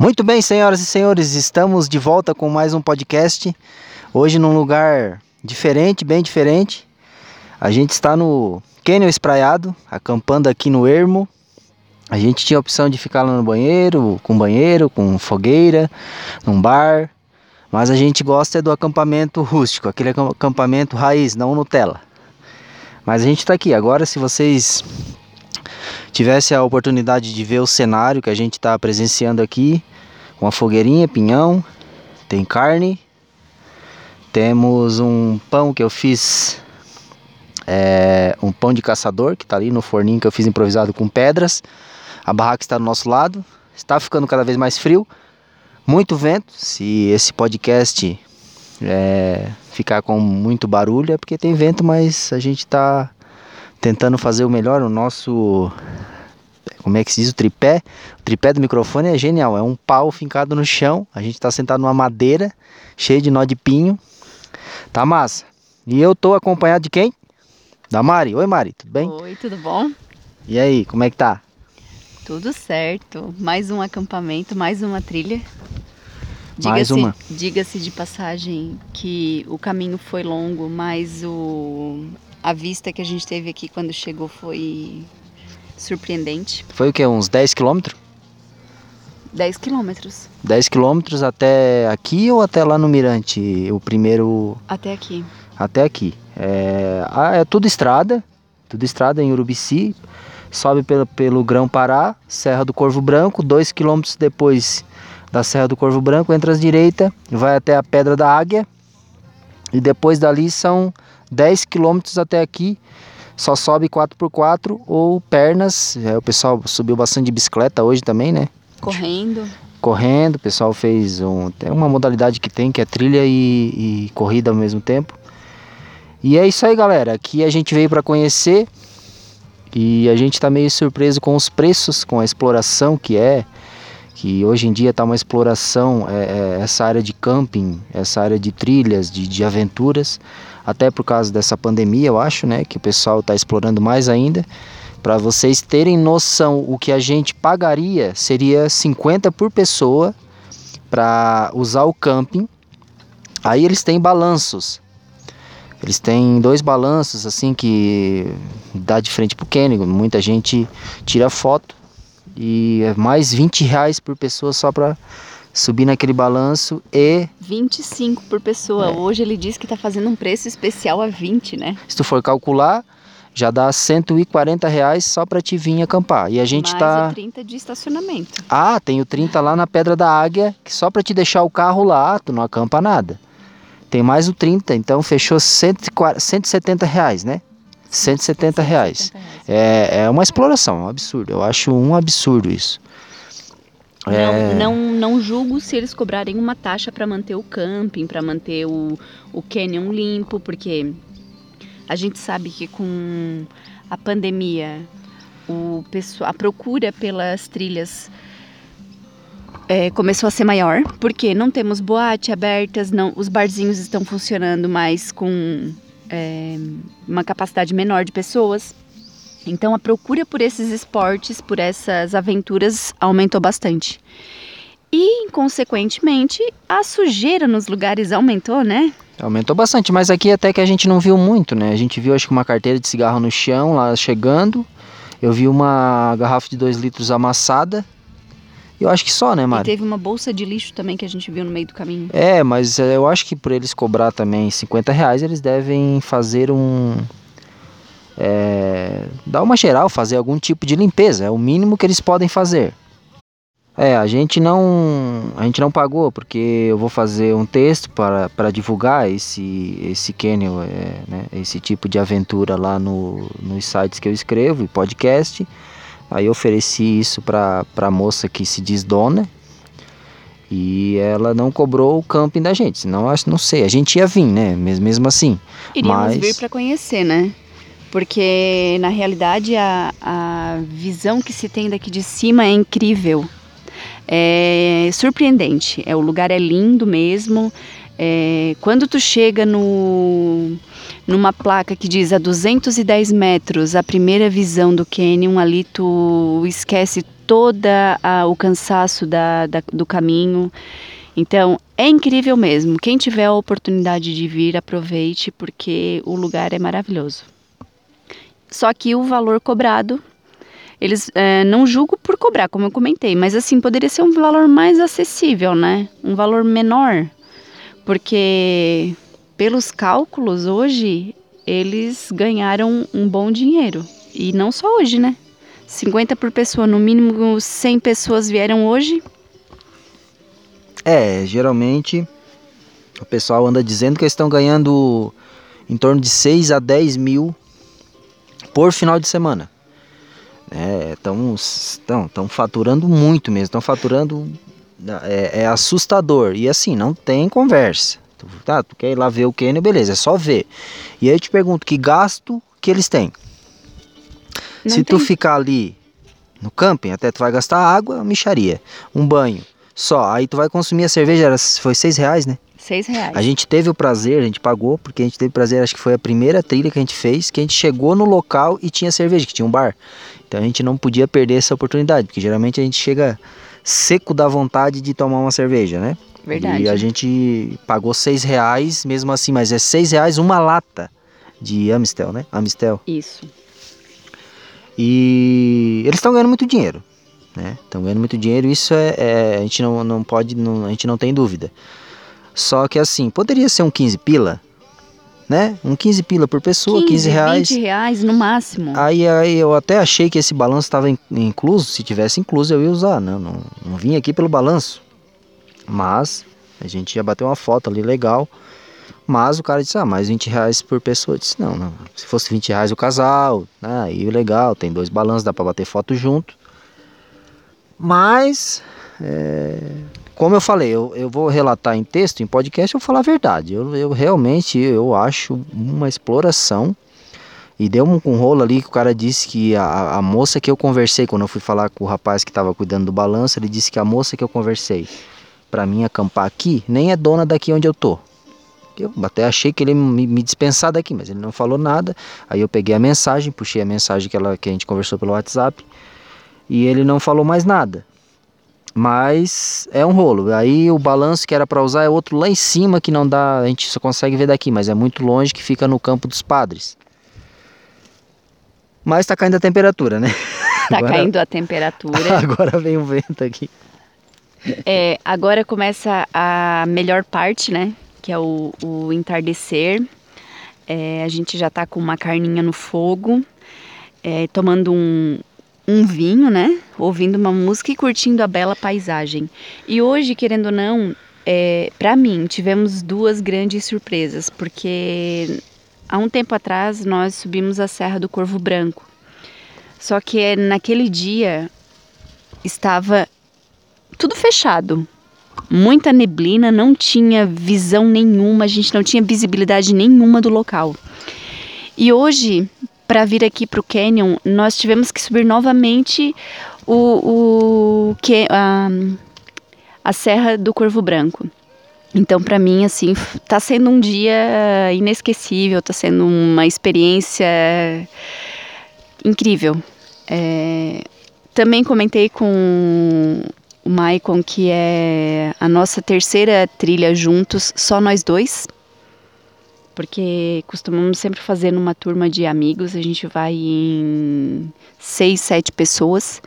Muito bem, senhoras e senhores, estamos de volta com mais um podcast. Hoje num lugar diferente, bem diferente. A gente está no Canyon Espraiado, acampando aqui no Ermo. A gente tinha a opção de ficar lá no banheiro, com banheiro, com fogueira, num bar. Mas a gente gosta do acampamento rústico, aquele acampamento raiz, não Nutella. Mas a gente está aqui. Agora, se vocês tivessem a oportunidade de ver o cenário que a gente está presenciando aqui, uma fogueirinha, pinhão, tem carne, temos um pão que eu fiz, é, um pão de caçador que está ali no forninho que eu fiz improvisado com pedras. A barraca está do nosso lado, está ficando cada vez mais frio, muito vento. Se esse podcast é, ficar com muito barulho é porque tem vento, mas a gente está tentando fazer o melhor. O nosso como é que se diz o tripé? O tripé do microfone é genial, é um pau fincado no chão, a gente está sentado numa madeira cheia de nó de pinho. Tá massa. E eu tô acompanhado de quem? Da Mari. Oi Mari, tudo bem? Oi, tudo bom? E aí, como é que tá? Tudo certo. Mais um acampamento, mais uma trilha. Mais uma. Diga-se de passagem que o caminho foi longo, mas o a vista que a gente teve aqui quando chegou foi surpreendente. Foi o que? Uns 10 quilômetros? 10 quilômetros. 10 quilômetros até aqui ou até lá no Mirante? O primeiro. Até aqui. Até aqui. É, ah, é tudo estrada, tudo estrada em Urubici. Sobe pelo, pelo Grão Pará, Serra do Corvo Branco, 2 quilômetros depois da Serra do Corvo Branco, entra à direita, vai até a Pedra da Águia. E depois dali são 10 quilômetros até aqui, só sobe 4x4 ou pernas. É, o pessoal subiu bastante de bicicleta hoje também, né? Correndo. Correndo, o pessoal fez um, uma modalidade que tem, que é trilha e, e corrida ao mesmo tempo. E é isso aí, galera. Aqui a gente veio para conhecer e a gente está meio surpreso com os preços, com a exploração que é, que hoje em dia está uma exploração, é, é, essa área de camping, essa área de trilhas, de, de aventuras até por causa dessa pandemia, eu acho, né, que o pessoal está explorando mais ainda. Para vocês terem noção, o que a gente pagaria seria 50 por pessoa para usar o camping. Aí eles têm balanços. Eles têm dois balanços assim que dá de frente pro Kenny. Muita gente tira foto e é mais 20 reais por pessoa só para subir naquele balanço e 25 por pessoa. É. Hoje ele disse que está fazendo um preço especial a 20, né? Se tu for calcular, já dá 140 reais só para te vir acampar. E a gente Mais tá. o 30 de estacionamento. Ah, tem o 30 lá na Pedra da Águia, que só para te deixar o carro lá, tu não acampa nada. Tem mais o 30, então fechou 140, 170 reais, né? 170 reais. É, é uma exploração, um absurdo. Eu acho um absurdo isso. É... Não, não, não julgo se eles cobrarem uma taxa para manter o camping, para manter o, o canyon limpo, porque a gente sabe que com a pandemia o a procura pelas trilhas é, começou a ser maior, porque não temos boate abertas, não, os barzinhos estão funcionando mais com é, uma capacidade menor de pessoas. Então a procura por esses esportes, por essas aventuras aumentou bastante. E, consequentemente, a sujeira nos lugares aumentou, né? Aumentou bastante, mas aqui até que a gente não viu muito, né? A gente viu acho que uma carteira de cigarro no chão lá chegando. Eu vi uma garrafa de 2 litros amassada. Eu acho que só, né, Mari? E teve uma bolsa de lixo também que a gente viu no meio do caminho. É, mas eh, eu acho que por eles cobrar também 50 reais, eles devem fazer um, é, dar uma geral, fazer algum tipo de limpeza, é o mínimo que eles podem fazer. É, a gente não, a gente não pagou porque eu vou fazer um texto para, para divulgar esse esse canyon, é, né, esse tipo de aventura lá no, nos sites que eu escrevo e podcast. Aí eu ofereci isso para a moça que se diz dona e ela não cobrou o camping da gente. Senão, acho, não sei, a gente ia vir, né? Mesmo, mesmo assim. Iríamos mas... vir para conhecer, né? porque na realidade a, a visão que se tem daqui de cima é incrível, é surpreendente. É o lugar é lindo mesmo. É, quando tu chega no numa placa que diz a 210 metros a primeira visão do canyon ali tu esquece toda a, o cansaço da, da, do caminho. Então, é incrível mesmo. Quem tiver a oportunidade de vir, aproveite, porque o lugar é maravilhoso. Só que o valor cobrado, eles é, não julgo por cobrar, como eu comentei, mas assim, poderia ser um valor mais acessível, né? Um valor menor. Porque, pelos cálculos, hoje, eles ganharam um bom dinheiro. E não só hoje, né? 50 por pessoa, no mínimo 100 pessoas vieram hoje. É, geralmente o pessoal anda dizendo que eles estão ganhando em torno de 6 a 10 mil por final de semana. Estão é, faturando muito mesmo, estão faturando. É, é, assustador. E assim, não tem conversa. Tu, tá, tu quer ir lá ver o Kenny, beleza, é só ver. E aí eu te pergunto, que gasto que eles têm? Não Se tem. tu ficar ali no camping, até tu vai gastar água, micharia, um banho, só. Aí tu vai consumir a cerveja, era, foi seis reais, né? Seis reais. A gente teve o prazer, a gente pagou, porque a gente teve o prazer, acho que foi a primeira trilha que a gente fez, que a gente chegou no local e tinha cerveja, que tinha um bar. Então a gente não podia perder essa oportunidade, porque geralmente a gente chega seco da vontade de tomar uma cerveja, né? Verdade. E a gente pagou seis reais, mesmo assim, mas é seis reais uma lata de Amistel, né? Amistel. Isso. E eles estão ganhando muito dinheiro, né? Estão ganhando muito dinheiro, isso é, é, a gente não, não pode, não, a gente não tem dúvida. Só que assim, poderia ser um 15 pila, né? Um 15 pila por pessoa, 15, 15 reais. 20 reais no máximo. Aí, aí eu até achei que esse balanço estava incluso, se tivesse incluso eu ia usar, não, não, não vim aqui pelo balanço. Mas a gente já bateu uma foto ali legal. Mas o cara disse, ah, mais 20 reais por pessoa. Eu disse, não, não. Se fosse 20 reais o casal, né, aí legal, tem dois balanços, dá para bater foto junto. Mas, é, como eu falei, eu, eu vou relatar em texto, em podcast, eu vou falar a verdade. Eu, eu realmente, eu acho uma exploração. E deu um, um rolo ali que o cara disse que a, a moça que eu conversei, quando eu fui falar com o rapaz que estava cuidando do balanço, ele disse que a moça que eu conversei para mim acampar aqui nem é dona daqui onde eu tô. Eu até achei que ele me, me dispensar daqui, mas ele não falou nada. Aí eu peguei a mensagem, puxei a mensagem que, ela, que a gente conversou pelo WhatsApp e ele não falou mais nada. Mas é um rolo. Aí o balanço que era para usar é outro lá em cima que não dá, a gente só consegue ver daqui, mas é muito longe que fica no campo dos padres. Mas tá caindo a temperatura, né? Tá agora, caindo a temperatura. Agora vem o vento aqui. É, agora começa a melhor parte, né? que é o, o entardecer. É, a gente já está com uma carninha no fogo, é, tomando um, um vinho, né? Ouvindo uma música e curtindo a bela paisagem. E hoje, querendo ou não, é, para mim, tivemos duas grandes surpresas, porque há um tempo atrás nós subimos a Serra do Corvo Branco. Só que naquele dia estava tudo fechado muita neblina, não tinha visão nenhuma, a gente não tinha visibilidade nenhuma do local. E hoje, para vir aqui para o Canyon, nós tivemos que subir novamente o, o que a, a Serra do Corvo Branco. Então, para mim, assim, está sendo um dia inesquecível, está sendo uma experiência incrível. É, também comentei com o Maicon, que é a nossa terceira trilha juntos, só nós dois. Porque costumamos sempre fazer numa turma de amigos, a gente vai em seis, sete pessoas.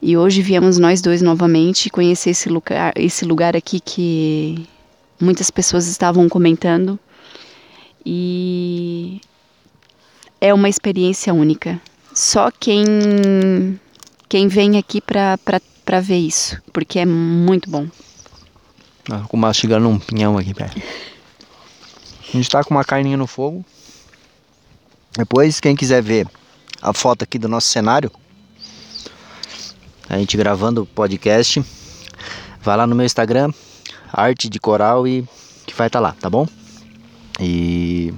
E hoje viemos nós dois novamente conhecer esse lugar, esse lugar aqui que muitas pessoas estavam comentando. E é uma experiência única. Só quem quem vem aqui para para ver isso, porque é muito bom. Ah, com mastigando um pinhão aqui perto. A gente tá com uma carninha no fogo. Depois, quem quiser ver a foto aqui do nosso cenário, a gente gravando o podcast, vai lá no meu Instagram, arte de coral e que vai estar tá lá, tá bom? E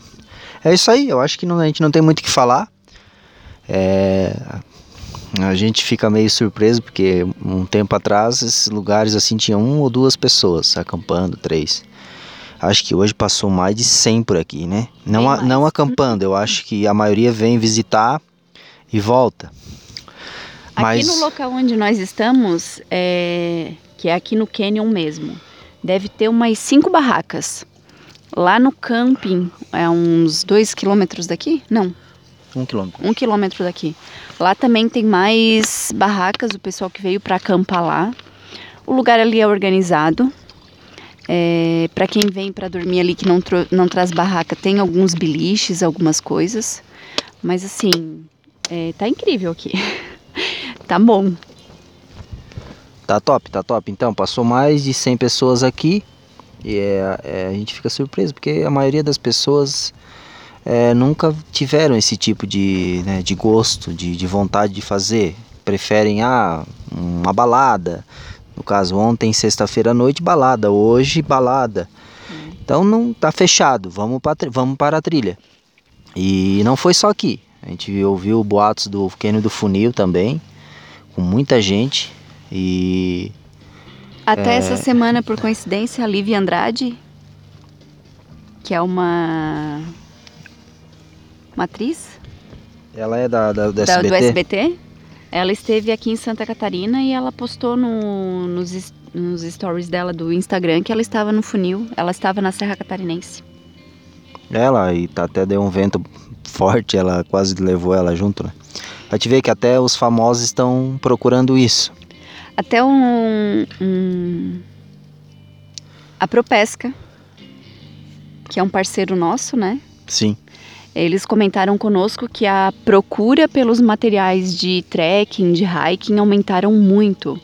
é isso aí, eu acho que não, a gente não tem muito o que falar. É, a gente fica meio surpreso porque um tempo atrás esses lugares assim tinham uma ou duas pessoas acampando, três. Acho que hoje passou mais de 100 por aqui, né? Não, a, não acampando, eu acho que a maioria vem visitar e volta. Aqui Mas- no local onde nós estamos, é, que é aqui no Canyon mesmo, deve ter umas cinco barracas. Lá no camping, é uns dois quilômetros daqui? Não, Um quilômetro. um quilômetro daqui. Lá também tem mais barracas, o pessoal que veio para acampar lá. O lugar ali é organizado. É, para quem vem para dormir ali que não, não traz barraca, tem alguns biliches, algumas coisas. Mas assim, é, tá incrível aqui. tá bom. Tá top, tá top. Então, passou mais de 100 pessoas aqui e é, é, a gente fica surpreso porque a maioria das pessoas é, nunca tiveram esse tipo de, né, de gosto, de, de vontade de fazer. Preferem ah, uma balada. No caso, ontem, sexta-feira à noite, balada. Hoje, balada. Então não tá fechado. Vamos para vamos para a trilha. E não foi só aqui. A gente ouviu boatos do Cânion do Funil também, com muita gente. E Até É. essa semana, por coincidência, a Lívia Andrade, que é uma. Uma atriz ela é da, da, do da- SBT? do SBT, ela esteve aqui em Santa Catarina e ela postou no- nos, nos stories dela do Instagram que ela estava no funil, ela estava na Serra Catarinense. Ela, e tá, até deu um vento forte, ela quase levou ela junto, né? A gente vê que até os famosos estão procurando isso. Até um, um- a Propesca, que é um parceiro nosso, né? Sim. Eles comentaram conosco que a procura pelos materiais de trekking, de hiking aumentaram muito.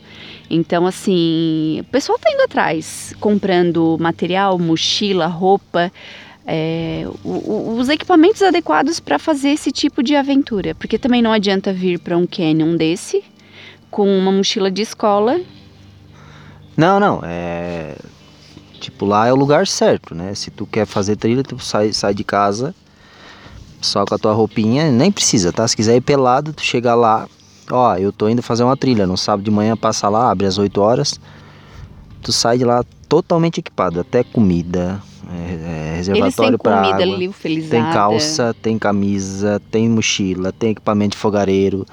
Então, assim, o pessoal tá indo atrás, comprando material, mochila, roupa, é, os equipamentos adequados para fazer esse tipo de aventura. Porque também não adianta vir para um canyon desse com uma mochila de escola. Não, não, é... Tipo, lá é o lugar certo, né? Se tu quer fazer trilha, tu sai, sai de casa só com a tua roupinha, nem precisa, tá? Se quiser ir pelado, tu chega lá, ó, eu tô indo fazer uma trilha, no sábado de manhã passa lá, abre às 8 horas, tu sai de lá totalmente equipado, até comida, é, é, reservatório para água. liofilizada. Tem calça, tem camisa, tem mochila, tem equipamento de fogareiro,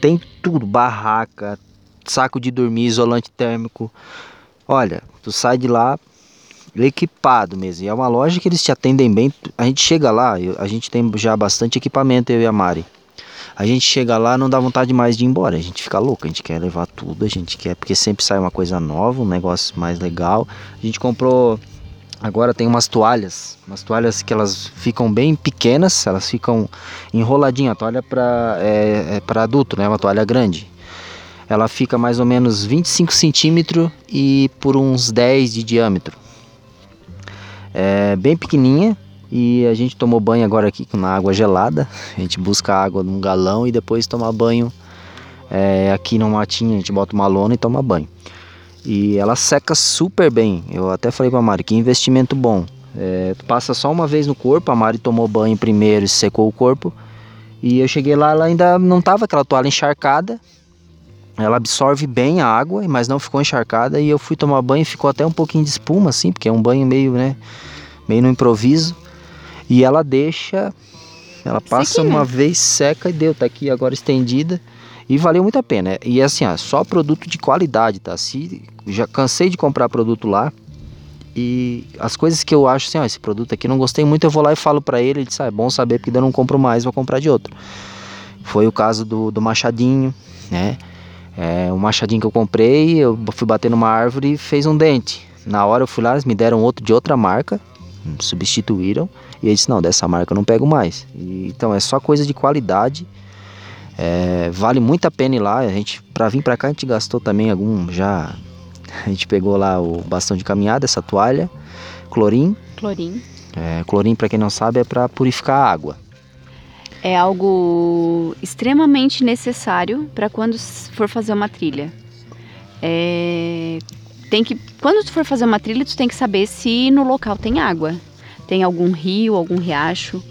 tem tudo, barraca, saco de dormir, isolante térmico. Olha, tu sai de lá equipado mesmo. E é uma loja que eles te atendem bem. A gente chega lá, eu- a gente tem já bastante equipamento, eu e a Mari. A gente chega lá, não dá vontade mais de ir embora. A gente fica louco, a gente quer levar tudo, a gente quer, porque sempre sai uma coisa nova, um negócio mais legal. A gente comprou Agora tem umas toalhas, umas toalhas que elas ficam bem pequenas, elas ficam enroladinha. A toalha para é, é para adulto, né? Uma toalha grande. Ela fica mais ou menos 25 centímetros e por uns 10 de diâmetro. É bem pequenininha e a gente tomou banho agora aqui na água gelada. A gente busca água num galão e depois toma banho é, aqui no matinho. A gente bota uma lona e toma banho. E ela seca super bem. Eu até falei pra Mari, que investimento bom. É, passa só uma vez no corpo, a Mari tomou banho primeiro e secou o corpo. E eu cheguei lá, ela ainda não tava aquela toalha encharcada. Ela absorve bem a água, mas não ficou encharcada. E eu fui tomar banho e ficou até um pouquinho de espuma, assim, porque é um banho meio, né? Meio no improviso. E ela deixa. Ela passa Sequinha. uma vez, seca e deu. Tá aqui agora estendida. E valeu muito a pena. E assim, ó, só produto de qualidade, tá? Se, já cansei de comprar produto lá. E as coisas que eu acho assim, ó, esse produto aqui não gostei muito, eu vou lá e falo pra ele, ele diz, ah, é bom saber porque daí eu não compro mais, vou comprar de outro. Foi o caso do, do machadinho, né? Machadinho que eu comprei, eu fui bater numa árvore e fez um dente. Na hora eu fui lá, eles me deram outro de outra marca, substituíram, e eu disse, não, dessa marca eu não pego mais. E, então é só coisa de qualidade. É, vale muito a pena ir lá. A gente, para vir para cá, a gente gastou também algum já. A gente pegou lá o bastão de caminhada, essa toalha, clorim. Clorim. É, clorim, para quem não sabe, é para purificar a água. É algo extremamente necessário para quando for fazer uma trilha. É, tem que, quando tu for fazer uma trilha, tu tem que saber se no local tem água. Tem algum rio, algum riacho.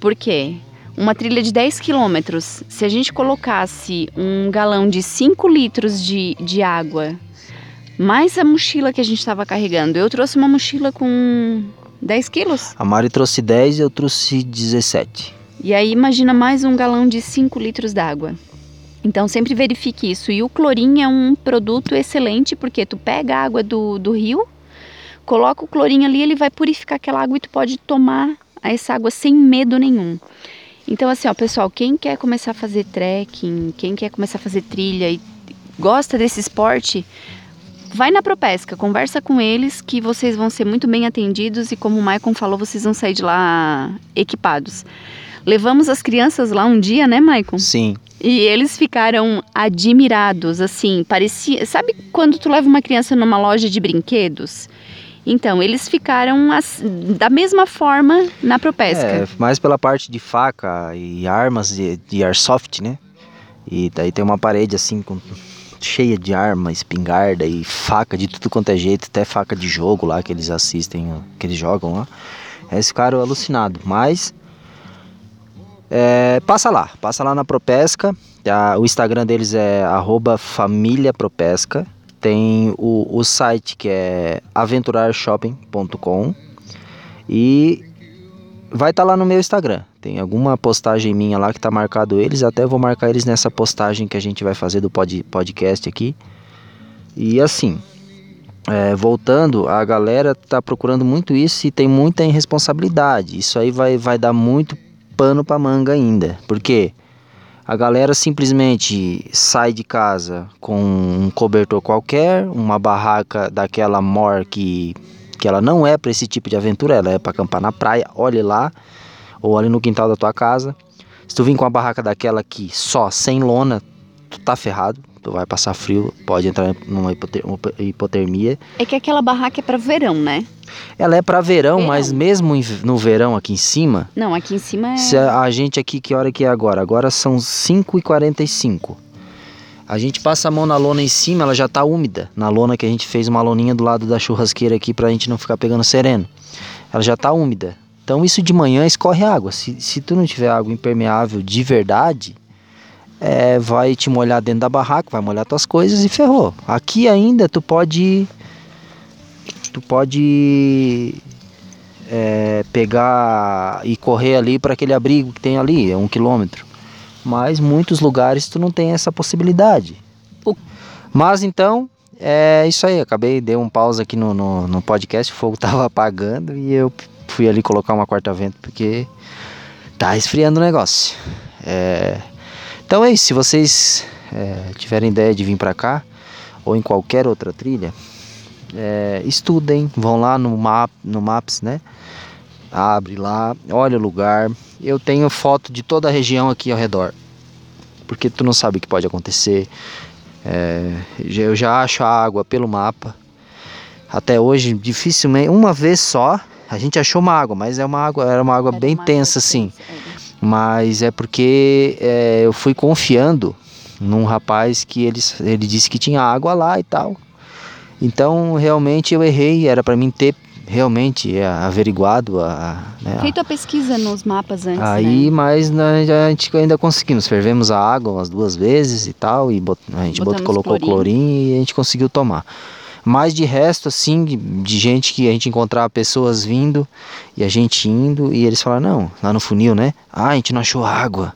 Por quê? Uma trilha de 10 quilômetros, se a gente colocasse um galão de 5 litros de, de água, mais a mochila que a gente estava carregando, eu trouxe uma mochila com 10 quilos. A Mari trouxe 10 e eu trouxe 17. E aí imagina mais um galão de 5 litros d'água. Então sempre verifique isso. E o clorim é um produto excelente porque tu pega a água do, do rio, coloca o clorim ali, ele vai purificar aquela água e tu pode tomar essa água sem medo nenhum. Então assim, ó, pessoal, quem quer começar a fazer trekking, quem quer começar a fazer trilha e gosta desse esporte, vai na Propesca, conversa com eles que vocês vão ser muito bem atendidos e como o Maicon falou, vocês vão sair de lá equipados. Levamos as crianças lá um dia, né, Maicon? Sim. E eles ficaram admirados, assim, parecia. Sabe quando tu leva uma criança numa loja de brinquedos? Então, eles ficaram as, da mesma forma na Propesca. É, mais pela parte de faca e armas de, de airsoft, né? E daí tem uma parede assim com, cheia de arma, espingarda e faca de tudo quanto é jeito, até faca de jogo lá que eles assistem, que eles jogam lá. Eles ficaram alucinados, mas é, passa lá, passa lá na Propesca. A, o Instagram deles é @famíliapropesca. Tem o, o site que é aventurarshopping.com e vai estar tá lá no meu Instagram. Tem alguma postagem minha lá que tá marcado eles, até vou marcar eles nessa postagem que a gente vai fazer do pod, podcast aqui. E assim, é, voltando, a galera tá procurando muito isso e tem muita irresponsabilidade. Isso aí vai, vai dar muito pano para manga ainda. Porque a galera simplesmente sai de casa com um cobertor qualquer, uma barraca daquela mor que, que ela não é para esse tipo de aventura, ela é para acampar na praia, olhe lá, ou ali no quintal da tua casa. Se tu vir com uma barraca daquela aqui só sem lona, tu tá ferrado vai passar frio, pode entrar numa hipotermia. É que aquela barraca é para verão, né? Ela é para verão, verão, mas mesmo no verão aqui em cima. Não, aqui em cima é. Se a, a gente aqui, que hora que é agora? Agora são 5h45. A gente passa a mão na lona em cima, ela já tá úmida. Na lona que a gente fez uma loninha do lado da churrasqueira aqui pra gente não ficar pegando sereno. Ela já tá úmida. Então isso de manhã escorre água. Se, se tu não tiver água impermeável de verdade, é, vai te molhar dentro da barraca, vai molhar tuas coisas e ferrou. Aqui ainda tu pode tu pode é, pegar e correr ali para aquele abrigo que tem ali, é um quilômetro. Mas muitos lugares tu não tem essa possibilidade. Mas então é isso aí. Acabei dei um pause aqui no, no, no podcast, o fogo tava apagando e eu fui ali colocar uma quarta-vento porque tá esfriando o negócio. É, então é isso, se vocês é, tiverem ideia de vir para cá ou em qualquer outra trilha, é, estudem, vão lá no, map, no Maps, né? Abre lá, olha o lugar. Eu tenho foto de toda a região aqui ao redor, porque tu não sabe o que pode acontecer. É, eu já acho a água pelo mapa. Até hoje, dificilmente, uma vez só, a gente achou uma água, mas é uma água, era uma água era bem uma tensa água assim. Tensa, é mas é porque é, eu fui confiando num rapaz que ele, ele disse que tinha água lá e tal. Então realmente eu errei, era para mim ter realmente é, averiguado a, né, feito a pesquisa nos mapas antes aí né? mas né, a gente ainda conseguimos fervemos a água umas duas vezes e tal e bot, a gente botou, colocou clorim e a gente conseguiu tomar mas de resto, assim, de, gente que a gente encontrava pessoas vindo e a gente indo e eles falaram, não, lá no funil, né? Ah, a gente não achou água.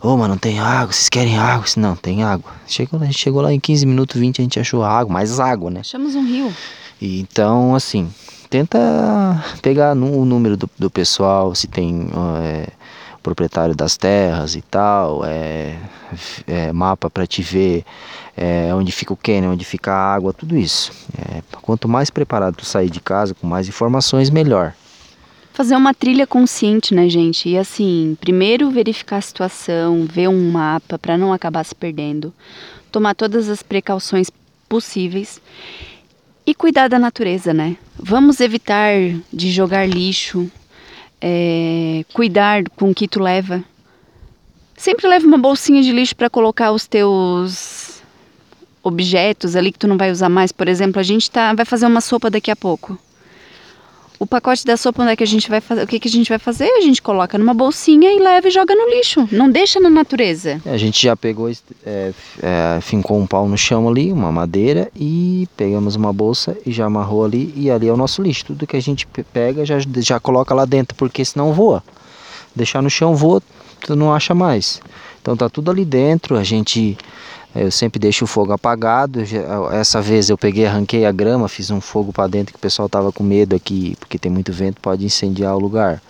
Ô, oh, mas não tem água, vocês querem água? Não, tem água. Chegou, a gente chegou lá em 15 minutos, 20, a gente achou água, mais água, né? Achamos um rio. E, então, assim, tenta pegar no, o número do, do pessoal, se tem é, proprietário das terras e tal, é, é mapa para te ver é, onde fica o cânion, onde fica a água, tudo isso. É, quanto mais preparado tu sair de casa, com mais informações, melhor. Fazer uma trilha consciente, né, gente? E assim, primeiro verificar a situação, ver um mapa para não acabar se perdendo, tomar todas as precauções possíveis e cuidar da natureza, né? Vamos evitar de jogar lixo, é, cuidar com o que tu leva. Sempre leva uma bolsinha de lixo para colocar os teus objetos ali que tu não vai usar mais. Por exemplo, a gente tá, vai fazer uma sopa daqui a pouco. O pacote da sopa, onde é que a gente vai fazer? O que, que a gente vai fazer? A gente coloca numa bolsinha e leva e joga no lixo. Não deixa na natureza. É, a gente já pegou, é, é, fincou um pau no chão ali, uma madeira, e pegamos uma bolsa e já amarrou ali. E ali é o nosso lixo. Tudo que a gente pega já, já coloca lá dentro, porque senão voa. Deixar no chão voa, tu não acha mais. Então tá tudo ali dentro, a gente eu sempre deixo o fogo apagado. Essa vez eu peguei, arranquei a grama, fiz um fogo para dentro que o pessoal tava com medo aqui, porque tem muito vento, pode incendiar o lugar.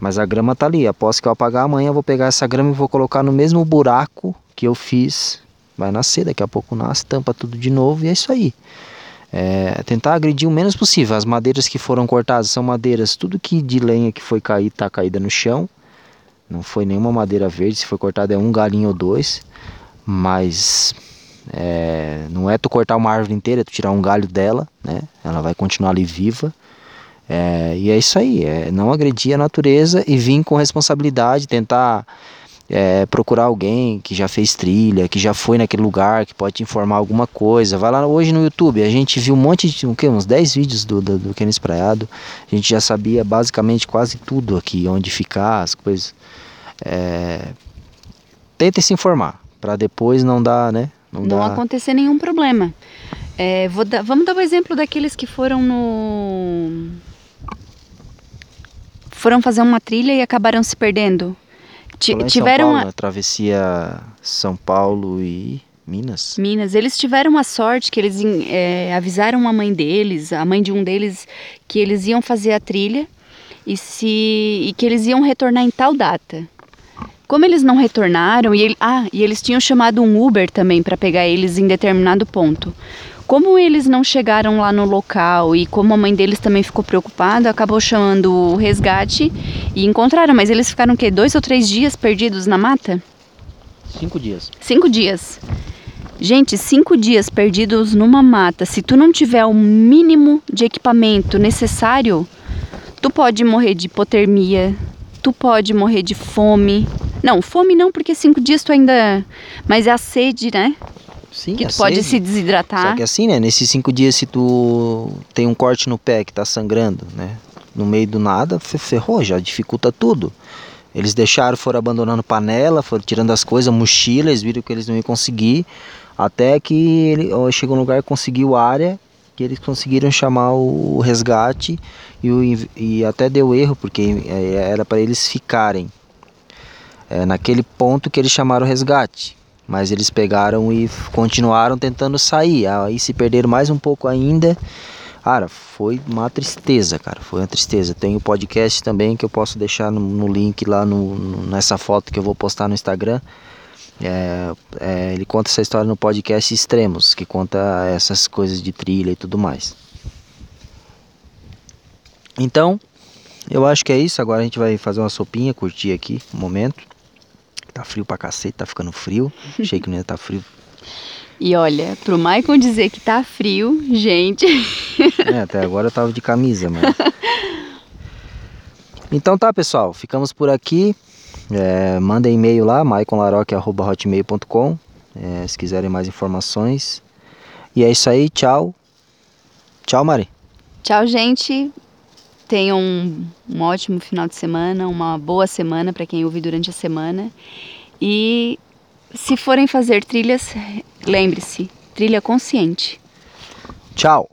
Mas a grama tá ali. Após que eu apagar amanhã, eu vou pegar essa grama e vou colocar no mesmo buraco que eu fiz. Vai nascer, daqui a pouco nasce, tampa tudo de novo e é isso aí. É, tentar agredir o menos possível. As madeiras que foram cortadas são madeiras, tudo que de lenha que foi cair está caída no chão. Não foi nenhuma madeira verde, se foi cortada é um galinho ou dois. Mas é, não é tu cortar uma árvore inteira, é tu tirar um galho dela, né? Ela vai continuar ali viva. É, e é isso aí, é não agredir a natureza e vir com responsabilidade, tentar é, procurar alguém que já fez trilha, que já foi naquele lugar, que pode te informar alguma coisa. Vai lá hoje no YouTube, a gente viu um monte de, uns 10 vídeos do, do, do Ken Espraiado. A gente já sabia basicamente quase tudo aqui, onde ficar, as coisas. É, tentem se informar, para depois não dar, né? Não, não dar... acontecer nenhum problema. É, dar, vamos dar o um exemplo daqueles que foram no. Foram fazer uma trilha e acabaram se perdendo tiveram São Paulo, a... travessia São Paulo e Minas. Minas. Eles tiveram a sorte que eles é, avisaram a mãe deles, a mãe de um deles, que eles iam fazer a trilha e, se, e que eles iam retornar em tal data. Como eles não retornaram, e, ele, ah, e eles tinham chamado um Uber também para pegar eles em determinado ponto. Como eles não chegaram lá no local e como a mãe deles também ficou preocupada, acabou chamando o resgate e encontraram. Mas eles ficaram o quê? Dois ou três dias perdidos na mata? Cinco dias. Cinco dias. Gente, cinco dias perdidos numa mata. Se tu não tiver o mínimo de equipamento necessário, tu pode morrer de hipotermia, tu pode morrer de fome. Não, fome não, porque cinco dias tu ainda. Mas é a sede, né? Sim, que tu pode sede. se desidratar. Só que assim, né? Nesses cinco dias, se tu tem um corte no pé que tá sangrando, né? No meio do nada, ferrou, já dificulta tudo. Eles deixaram, foram abandonando panela, foram tirando as coisas, mochila, eles viram que eles não iam conseguir. Até que ele chegou um lugar conseguiu área, que eles conseguiram chamar o resgate e, o, e até deu erro, porque é, era para eles ficarem é, naquele ponto que eles chamaram resgate mas eles pegaram e continuaram tentando sair. Aí se perderam mais um pouco ainda. Cara, foi uma tristeza, cara. Foi uma tristeza. Tem o podcast também que eu posso deixar no, no link lá no, nessa foto que eu vou postar no Instagram. É, é, ele conta essa história no podcast Extremos, que conta essas coisas de trilha e tudo mais. Então, eu acho que é isso. Agora a gente vai fazer uma sopinha, curtir aqui um momento. Tá frio pra cacete, tá ficando frio. Achei que não ia tá frio. E olha, pro Maicon dizer que tá frio, gente. é, até agora eu tava de camisa, mas. Então tá, pessoal, ficamos por aqui. É, manda e-mail lá, maiconlaroque.hotmail.com é, se quiserem mais informações. E é isso aí, tchau. Tchau, Mari. Tchau, gente. Tenham um, um ótimo final de semana, uma boa semana para quem ouve durante a semana. E se forem fazer trilhas, lembre-se, trilha consciente. Tchau.